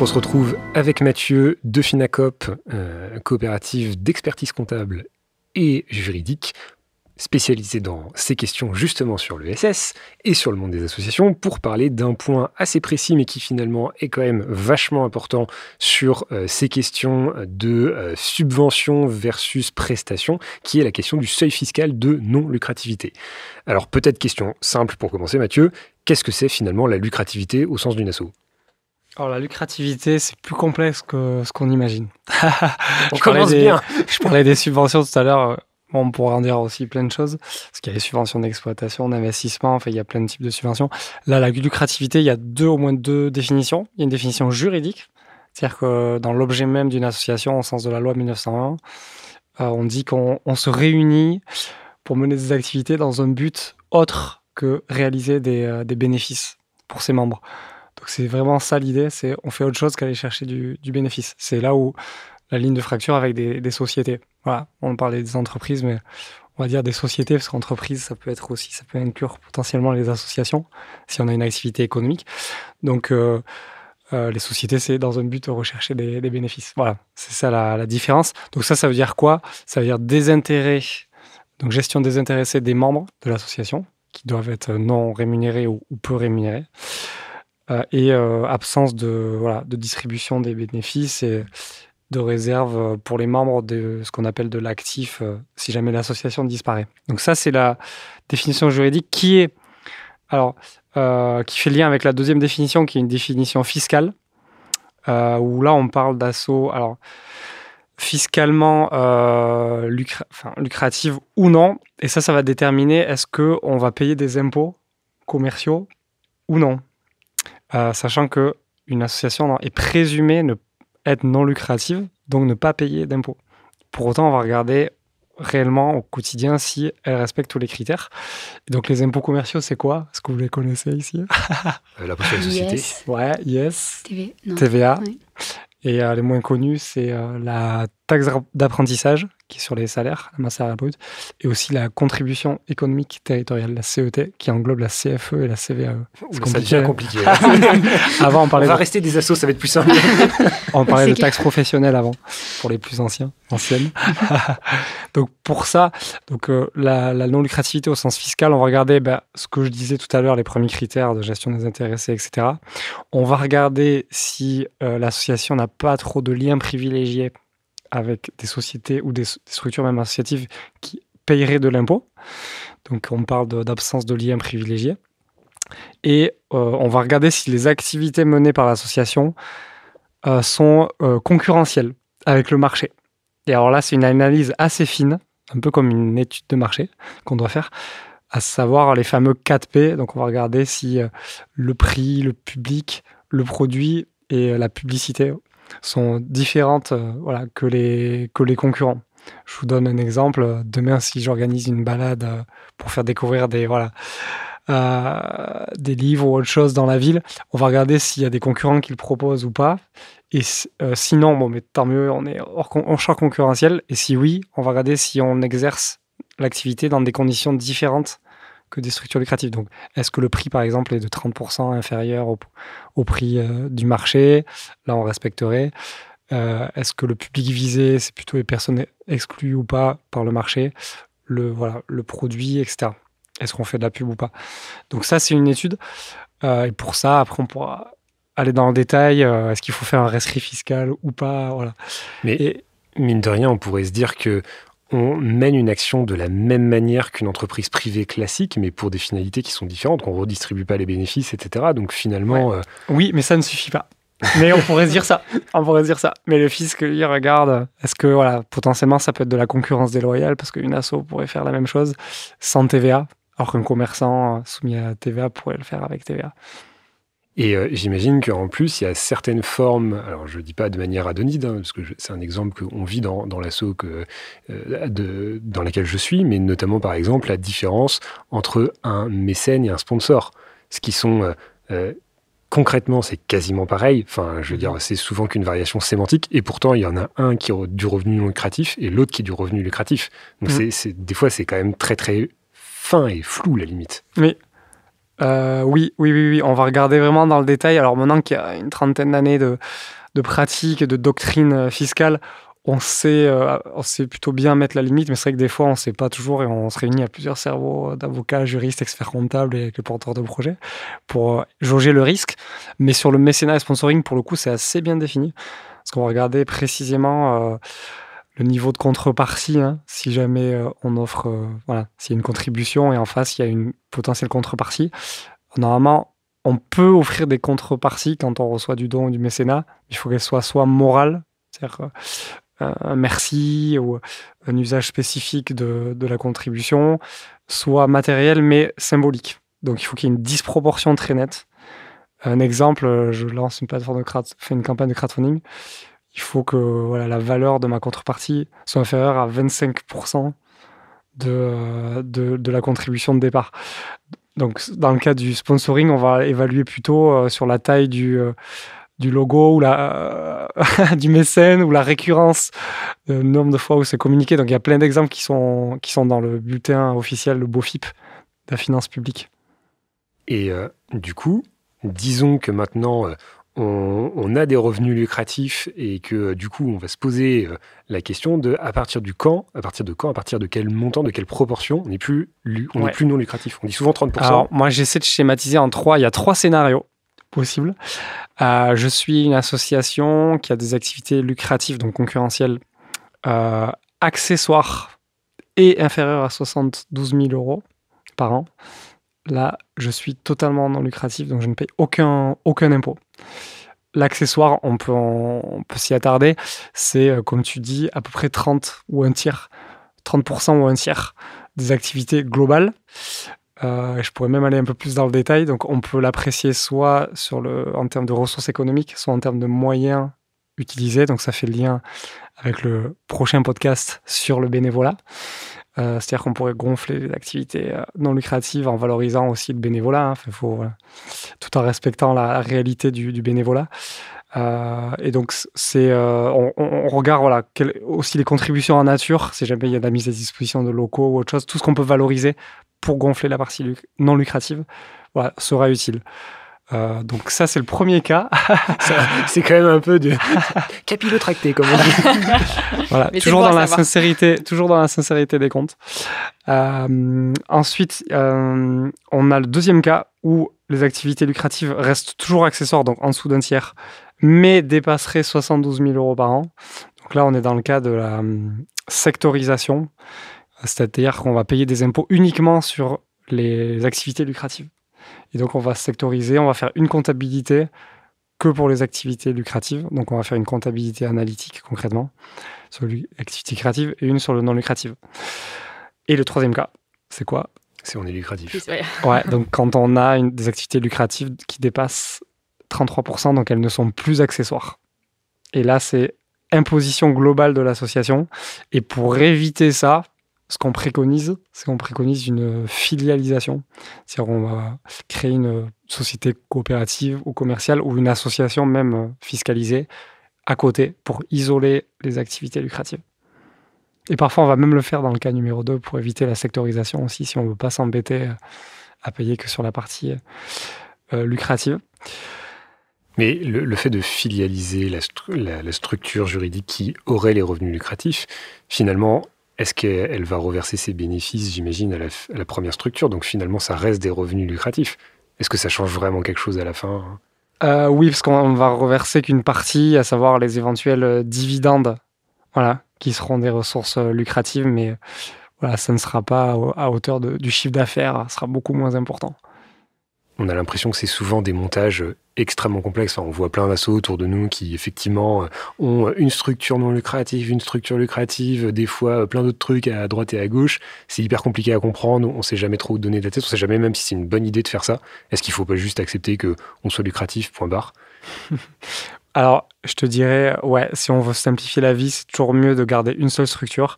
On se retrouve avec Mathieu de Finacop, euh, coopérative d'expertise comptable et juridique, spécialisée dans ces questions justement sur le SS et sur le monde des associations, pour parler d'un point assez précis mais qui finalement est quand même vachement important sur euh, ces questions de euh, subvention versus prestation, qui est la question du seuil fiscal de non-lucrativité. Alors peut-être question simple pour commencer Mathieu, qu'est-ce que c'est finalement la lucrativité au sens d'une asso? Alors la lucrativité, c'est plus complexe que ce qu'on imagine. On je, commence des, bien. je parlais des subventions tout à l'heure. on pourrait en dire aussi plein de choses. Parce qu'il y a les subventions d'exploitation, d'investissement, enfin, il y a plein de types de subventions. Là, la lucrativité, il y a deux, au moins deux définitions. Il y a une définition juridique. C'est-à-dire que dans l'objet même d'une association, au sens de la loi 1901, euh, on dit qu'on se réunit pour mener des activités dans un but autre que réaliser des, euh, des bénéfices pour ses membres. Donc c'est vraiment ça l'idée, c'est on fait autre chose qu'aller chercher du, bénéfice. C'est là où la ligne de fracture avec des, sociétés. Voilà, on parlait des entreprises, mais on va dire des sociétés, parce qu'entreprise, ça peut être aussi, ça peut inclure potentiellement les associations, si on a une activité économique. Donc euh, euh, les sociétés, c'est dans un but de rechercher des, bénéfices. Voilà, c'est ça la, différence. Donc ça, ça veut dire quoi? Ça veut dire des intérêts, donc gestion des intéressés des membres de l'association, qui doivent être non rémunérés ou peu rémunérés. Euh, et euh, absence de, voilà, de distribution des bénéfices et de réserve euh, pour les membres de ce qu'on appelle de l'actif si jamais l'association disparaît. Donc ça, c'est la définition juridique qui est alors qui fait lien avec la deuxième définition qui est une définition fiscale où là on parle d'assaut alors fiscalement lucrative ou non et ça ça va déterminer est-ce que on va payer des impôts commerciaux ou non euh, sachant que une association est présumée ne être non lucrative, donc ne pas payer d'impôts. Pour autant, on va regarder réellement au quotidien si elle respecte tous les critères. donc les impôts commerciaux, c'est quoi? Est-ce que vous les connaissez ici? Euh, La prochaine société. Ouais, yes. TVA. Et euh, les moins connus, c'est la taxe d'apprentissage qui est sur les salaires, la masse salariale brute, et aussi la contribution économique territoriale, la CET, qui englobe la CFE et la CVAE. C'est compliqué. compliqué. avant, on parlait. On va rester des assos, ça va être plus simple. on parlait de taxes professionnelles avant, pour les plus anciens, anciennes. donc pour ça, donc euh, la, non lucrativité au sens fiscal, on va regarder bah, ce que je disais tout à l'heure, les premiers critères de gestion des intéressés, etc. On va regarder si euh, l'association n'a pas trop de liens privilégiés avec des sociétés ou des, structures même associatives qui paieraient de l'impôt. Donc on parle d'absence de, lien privilégié. Et euh, on va regarder si les activités menées par l'association euh, sont euh, concurrentielles avec le marché. Et alors là, c'est une analyse assez fine, un peu comme une étude de marché qu'on doit faire, à savoir les fameux 4P. Donc on va regarder si le prix, le public, le produit et la publicité sont différentes euh, voilà, que, les, que les concurrents. Je vous donne un exemple. Demain, si j'organise une balade euh, pour faire découvrir des, voilà, euh, des livres ou autre chose dans la ville, on va regarder s'il y a des concurrents qui le proposent ou pas. Et sinon, bon, mais tant mieux, on est hors, en champ concurrentiel. Et si oui, on va regarder si on exerce l'activité dans des conditions différentes que des structures lucratives. Donc, est-ce que le prix, par exemple, est de 30% inférieur au, prix euh, du marché? Là, on respecterait. Euh, est-ce que le public visé, c'est plutôt les personnes exclues ou pas par le marché? Le, voilà, le produit, etc. Est-ce qu'on fait de la pub ou pas? Donc ça, c'est une étude. Euh, et pour ça, après, on pourra aller dans le détail. Est-ce qu'il faut faire un rescrit fiscal ou pas? Voilà. Mais mine de rien, on pourrait se dire que on mène une action de la même manière qu'une entreprise privée classique, mais pour des finalités qui sont différentes, qu'on ne redistribue pas les bénéfices, etc. Donc finalement... Euh, oui, mais ça ne suffit pas. Mais on pourrait se dire ça. On pourrait dire ça. Mais le fisc, lui, regarde, est-ce que voilà, potentiellement ça peut être de la concurrence déloyale parce qu'une asso pourrait faire la même chose sans TVA, alors qu'un commerçant soumis à TVA pourrait le faire avec TVA. Et euh, j'imagine qu'en plus, il y a certaines formes, alors je ne dis pas de manière adonide, hein, parce que c'est un exemple qu'on vit dans, dans l'assaut euh, dans laquelle je suis, mais notamment par exemple la différence entre un mécène et un sponsor. Ce qui sont euh, concrètement, c'est quasiment pareil. Enfin, je veux dire, c'est souvent qu'une variation sémantique, et pourtant, il y en a un qui est du revenu non lucratif et l'autre qui est du revenu lucratif. Donc, mmh. c'est, des fois, c'est quand même très, très fin et flou, la limite. Mais oui, oui, oui, oui, on va regarder vraiment dans le détail. Alors maintenant qu'il y a une trentaine d'années de, de pratique, de doctrine fiscale, on sait, euh, on sait plutôt bien mettre la limite, mais c'est vrai que des fois, on ne sait pas toujours et on se réunit à plusieurs cerveaux d'avocats, juristes, experts comptables et avec le porteur de projet pour euh, jauger le risque. Mais sur le mécénat et sponsoring, pour le coup, c'est assez bien défini. Parce qu'on va regarder précisément euh, le niveau de contrepartie. Hein, si jamais on offre, voilà, s'il y a une contribution et en face, il y a une potentielle contrepartie. Normalement, on peut offrir des contreparties quand on reçoit du don ou du mécénat. Il faut qu'elles soient soit morales, c'est-à-dire un merci ou un usage spécifique de, la contribution, soit matériel mais symbolique. Donc il faut qu'il y ait une disproportion très nette. Un exemple, je lance une plateforme de fais une campagne de crowdfunding. Il faut que la valeur de ma contrepartie soit inférieure à 25% de, de, la contribution de départ. Donc dans le cas du sponsoring, on va évaluer plutôt euh, sur la taille du, euh, logo ou la, du mécène ou la récurrence, le nombre de fois où c'est communiqué. Donc il y a plein d'exemples qui sont, qui sont dans le bulletin officiel, le BOFIP, de la finance publique. Et euh, du coup, disons que maintenant euh, on, a des revenus lucratifs et que euh, du coup on va se poser la question de à partir du quand, à partir de quand, à partir de quel montant, de quelle proportion, on n'est plus, on plus non lucratif. On dit souvent 30%. Alors moi j'essaie de schématiser en trois, il y a trois scénarios possible. Euh, je suis une association qui a des activités lucratives, donc concurrentielles, euh, accessoires et inférieures à 72 000 euros par an. Là, je suis totalement non lucratif, donc je ne paye aucun, aucun impôt. L'accessoire, on peut, s'y attarder, c'est, euh, comme tu dis, à peu près 30 ou un tiers, 30% ou un tiers des activités globales. Euh, je pourrais même aller un peu plus dans le détail. Donc, on peut l'apprécier soit en termes de ressources économiques, soit en termes de moyens utilisés. Donc, ça fait le lien avec le prochain podcast sur le bénévolat. Euh, c'est-à-dire qu'on pourrait gonfler les activités euh, non lucratives en valorisant aussi le bénévolat, hein. tout en respectant la réalité du, bénévolat. et donc, on, regarde aussi les contributions en nature, si jamais il y a de la mise à disposition de locaux ou autre chose, tout ce qu'on peut valoriser pour gonfler la partie non lucrative sera utile. Euh, donc ça, c'est le premier cas. c'est quand même un peu de capillotracté, comme on dit. voilà, toujours dans la sincérité, toujours dans la sincérité des comptes. Euh, ensuite, euh, on a le deuxième cas où les activités lucratives restent toujours accessoires, donc en dessous d'un tiers, mais dépasseraient 72 000 euros par an. Donc là, on est dans le cas de la sectorisation c'est-à-dire qu'on va payer des impôts uniquement sur les activités lucratives. Et donc on va sectoriser, on va faire une comptabilité que pour les activités lucratives. Donc on va faire une comptabilité analytique concrètement sur l'activité créative et une sur le non lucratif. Et le troisième cas, c'est quoi? C'est on est lucratif. ouais, donc quand on a une, des activités lucratives qui dépassent 33%, donc elles ne sont plus accessoires. Et là, c'est imposition globale de l'association. Et pour éviter ça, ce qu'on préconise, c'est qu'on préconise une filialisation. C'est-à-dire qu'on va créer une société coopérative ou commerciale ou une association même fiscalisée à côté pour isoler les activités lucratives. Et parfois, on va même le faire dans le cas numéro 2 pour éviter la sectorisation aussi, si on ne veut pas s'embêter à payer que sur la partie euh, lucrative. Mais le, fait de filialiser la, structure juridique qui aurait les revenus lucratifs, finalement, est-ce qu'elle va reverser ses bénéfices, j'imagine, à, la, première structure? Donc finalement, ça reste des revenus lucratifs. Est-ce que ça change vraiment quelque chose à la fin? Euh, Oui, parce qu'on va reverser qu'une partie, à savoir les éventuels euh, dividendes, voilà, qui seront des ressources euh, lucratives, mais voilà, ça ne sera pas à hauteur du chiffre d'affaires, ça sera beaucoup moins important on a l'impression que c'est souvent des montages extrêmement complexes. on voit plein d'assauts autour de nous qui, effectivement, euh, ont une structure non lucrative, une structure lucrative, des fois euh, plein d'autres trucs à droite et à gauche. C'est hyper compliqué à comprendre. On ne sait jamais trop où donner de la tête. On ne sait jamais même si c'est une bonne idée de faire ça. Est-ce qu'il ne faut pas juste accepter qu'on soit lucratif, point barre? Alors, je te dirais, ouais, si on veut simplifier la vie, c'est toujours mieux de garder une seule structure.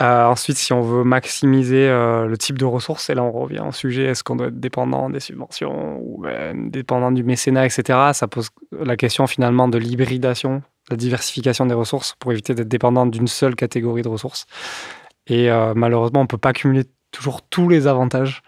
Euh, ensuite, si on veut maximiser euh, le type de ressources, et là on revient au sujet, est-ce qu'on doit être dépendant des subventions ou ben, dépendant du mécénat, etc. Ça pose la question finalement de l'hybridation, la diversification des ressources pour éviter d'être dépendant d'une seule catégorie de ressources. Et euh, malheureusement, on ne peut pas cumuler toujours tous les avantages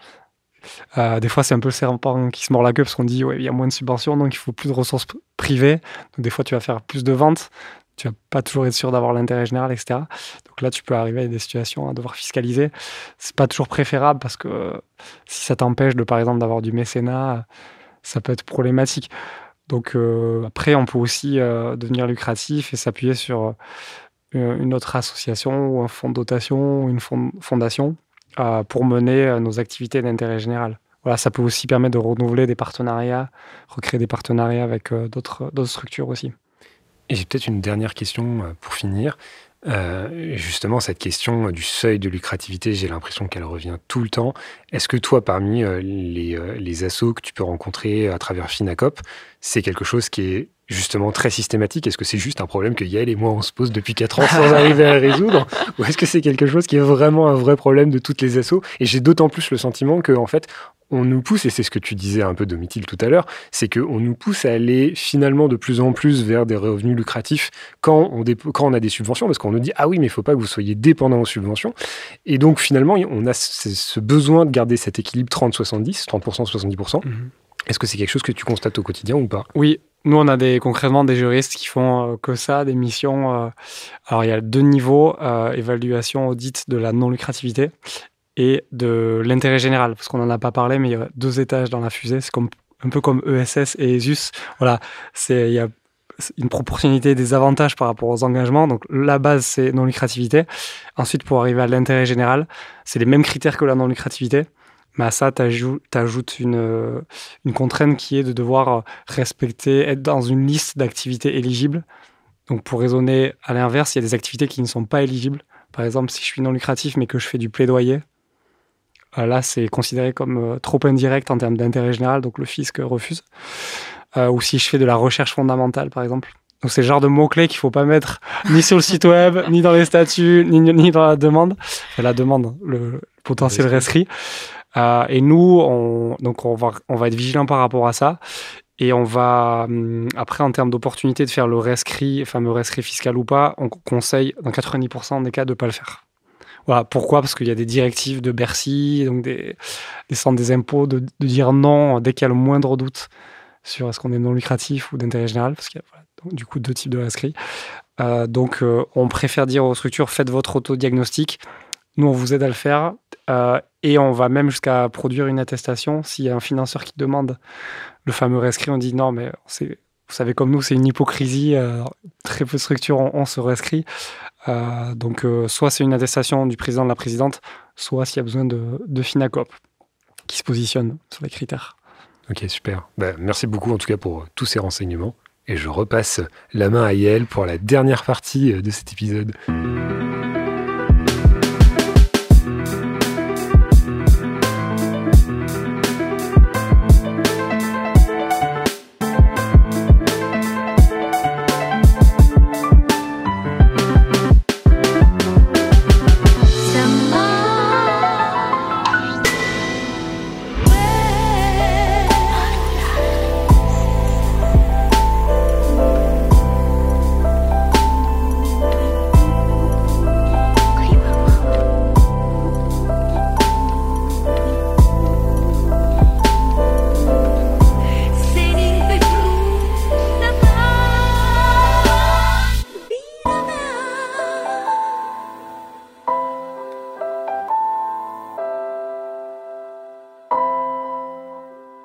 des fois, c'est un peu le serpent qui se mord la queue parce qu'on dit ouais, il y a moins de subventions, donc il faut plus de ressources privées. Donc des fois, tu vas faire plus de ventes. Tu vas pas toujours être sûr d'avoir l'intérêt général, etc. Donc là, tu peux arriver à des situations à devoir fiscaliser. C'est pas toujours préférable parce que si ça t'empêche de, par exemple, d'avoir du mécénat, ça peut être problématique. Donc euh, après, on peut aussi euh, devenir lucratif et s'appuyer sur euh, une autre association ou un fonds de dotation ou une fondation pour mener nos activités d'intérêt général. Voilà, ça peut aussi permettre de renouveler des partenariats, recréer des partenariats avec d'autres structures aussi. Et j'ai peut-être une dernière question pour finir. Euh, justement, cette question du seuil de lucrativité, j'ai l'impression qu'elle revient tout le temps. Est-ce que toi, parmi euh, les, euh, les assos que tu peux rencontrer à travers Finacop, c'est quelque chose qui est justement très systématique? Est-ce que c'est juste un problème que Yael et moi on se pose depuis 4 ans sans arriver à résoudre? Ou est-ce que c'est quelque chose qui est vraiment un vrai problème de toutes les assos? Et j'ai d'autant plus le sentiment que en fait, on nous pousse, et c'est ce que tu disais un peu Domitil tout à l'heure, c'est qu'on nous pousse à aller finalement de plus en plus vers des revenus lucratifs quand on, quand on a des subventions, parce qu'on nous dit ah oui mais il faut pas que vous soyez dépendant aux subventions. Et donc finalement on a ce besoin de garder cet équilibre 30-70, 30%, 70%. Est-ce que c'est quelque chose que tu constates au quotidien ou pas? Oui, nous, on a des, concrètement des juristes qui font euh, que ça, des missions. Euh, alors, il y a deux niveaux euh, évaluation, audit de la non-lucrativité et de l'intérêt général, parce qu'on n'en a pas parlé, mais il y a deux étages dans la fusée. C'est un peu comme ESS et ESUS. Voilà, il y a une proportionnalité des avantages par rapport aux engagements. Donc, la base, c'est non-lucrativité. Ensuite, pour arriver à l'intérêt général, c'est les mêmes critères que la non-lucrativité. Mais à ça, tu ajoutes une, contrainte qui est de devoir respecter, être dans une liste d'activités éligibles. Donc pour raisonner à l'inverse, il y a des activités qui ne sont pas éligibles. Par exemple, si je suis non lucratif mais que je fais du plaidoyer, là c'est considéré comme euh, trop indirect en termes d'intérêt général, donc le fisc refuse. Euh, ou si je fais de la recherche fondamentale, par exemple. Donc c'est le genre de mots-clés qu'il faut pas mettre ni sur le site web, ni dans les statuts, ni, ni dans la demande. Enfin, la demande, le potentiel rescrit. Euh, et nous, on, donc on va, on va être vigilant par rapport à ça. Et on va, hum, après, en termes d'opportunité de faire le rescrit, fameux rescrit fiscal ou pas, on conseille dans 90% des cas de ne pas le faire. Voilà. Pourquoi? Parce qu'il y a des directives de Bercy, donc des, centres des impôts, de, dire non dès qu'il y a le moindre doute sur est-ce qu'on est non lucratif ou d'intérêt général, parce qu'il y a du coup deux types de rescrits. Euh, donc, euh, on préfère dire aux structures faites votre autodiagnostic. Nous, on vous aide à le faire. Euh, et on va même jusqu'à produire une attestation. S'il y a un financeur qui demande le fameux rescrit, on dit non, mais vous savez, comme nous, c'est une hypocrisie. Très peu de structures ont, ce rescrit. Euh, donc, soit c'est une attestation du président, de la présidente, soit s'il y a besoin de, de Finacop qui se positionne sur les critères. Ok, super. Ben, merci beaucoup en tout cas pour tous ces renseignements. Et je repasse la main à Yael pour la dernière partie de cet épisode.